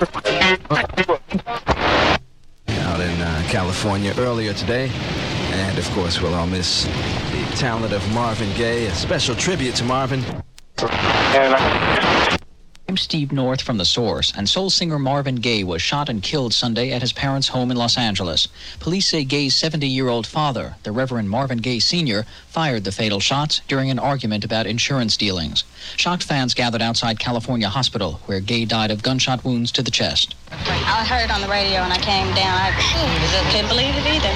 Out in uh, California earlier today. And of course, we'll all miss the talent of Marvin Gaye. A special tribute to Marvin. I'm Steve North from The Source, and soul singer Marvin Gaye was shot and killed Sunday at his parents' home in Los Angeles. Police say Gaye's 70 year old father, the Reverend Marvin Gaye Sr., fired the fatal shots during an argument about insurance dealings. Shocked fans gathered outside California Hospital, where Gaye died of gunshot wounds to the chest. I heard on the radio and I came down. I couldn't believe it either.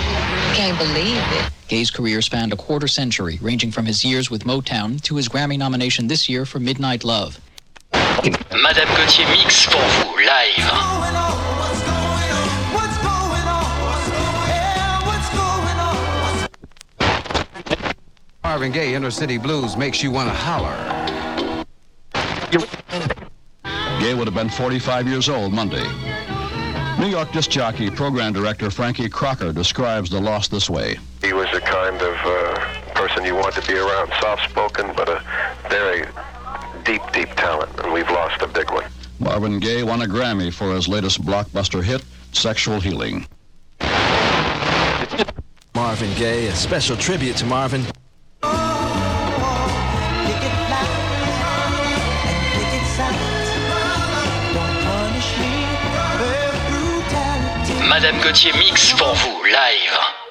Can't believe it. Gaye's career spanned a quarter century, ranging from his years with Motown to his Grammy nomination this year for Midnight Love. Madame Gauthier mix pour vous, live. Marvin Gaye, Inner City Blues makes you want to holler. Gaye would have been 45 years old Monday. New York disc jockey program director Frankie Crocker describes the loss this way. He was the kind of uh, person you want to be around, soft-spoken, but a very deep, deep talent, and we've lost a big one. Marvin Gaye won a Grammy for his latest blockbuster hit, Sexual Healing. Marvin Gaye, a special tribute to Marvin. Madame Gauthier mix pour vous, live.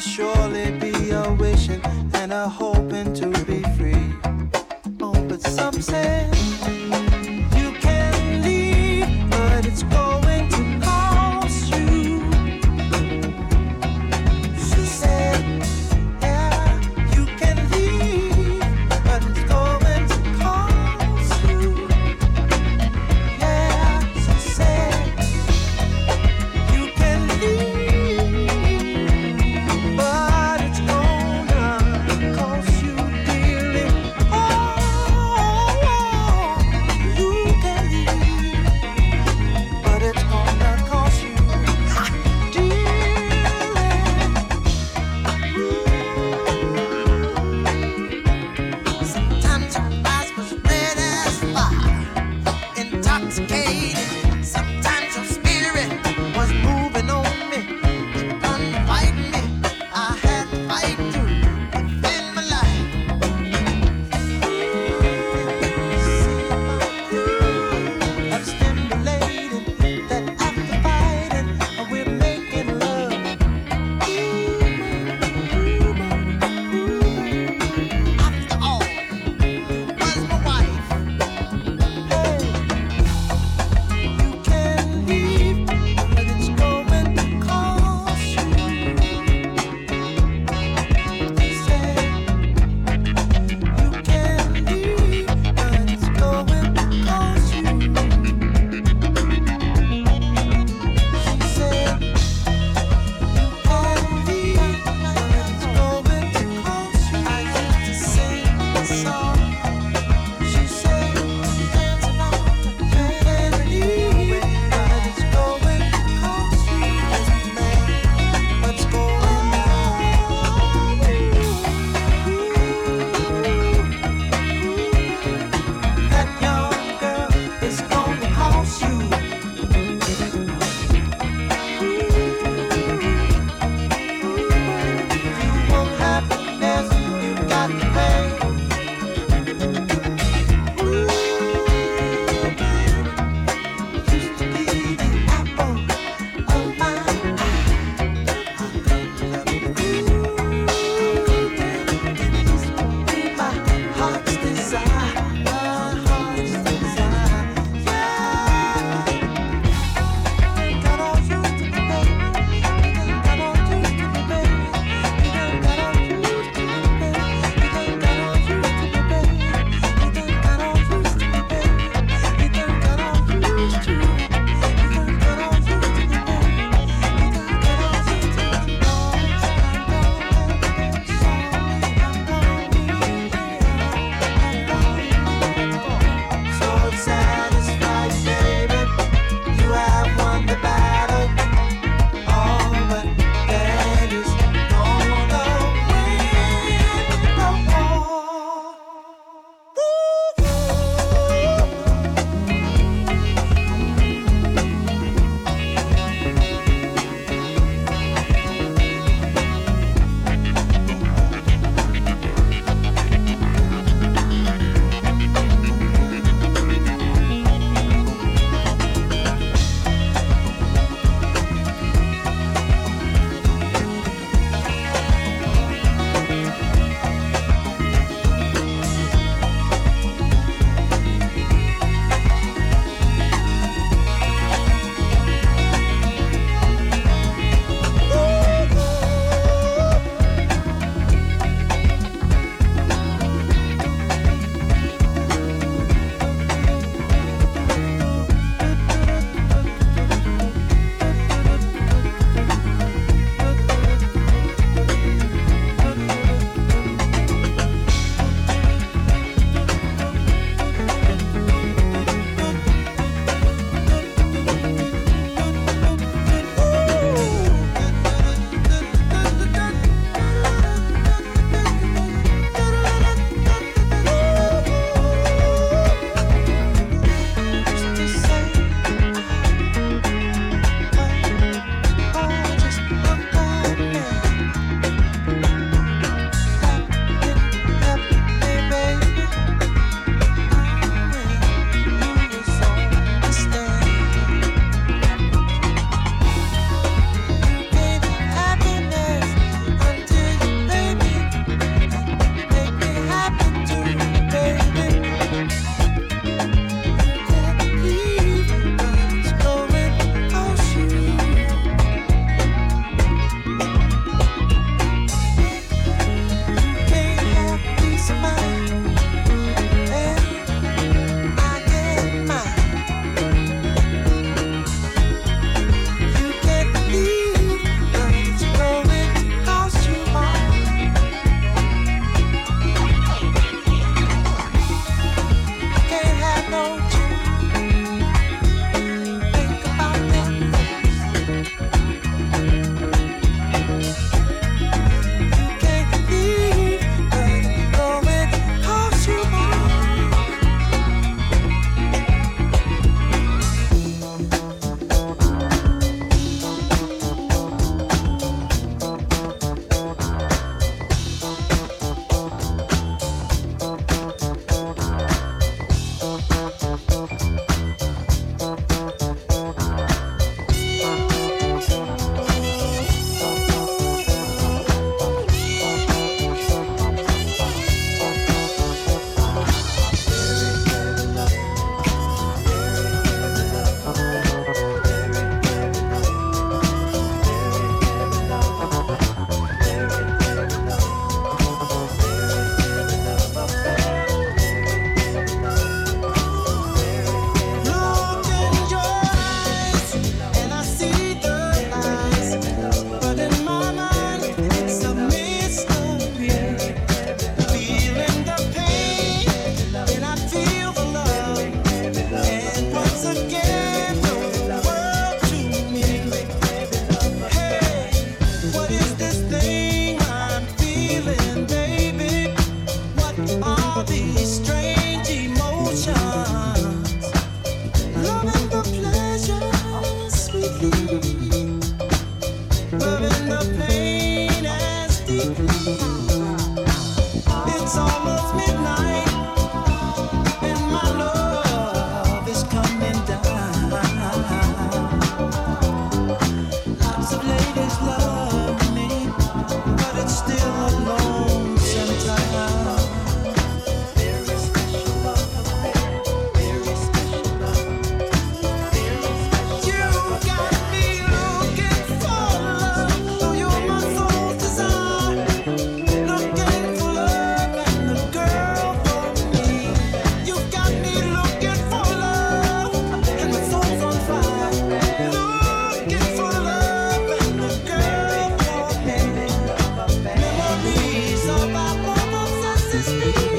Surely love obsesses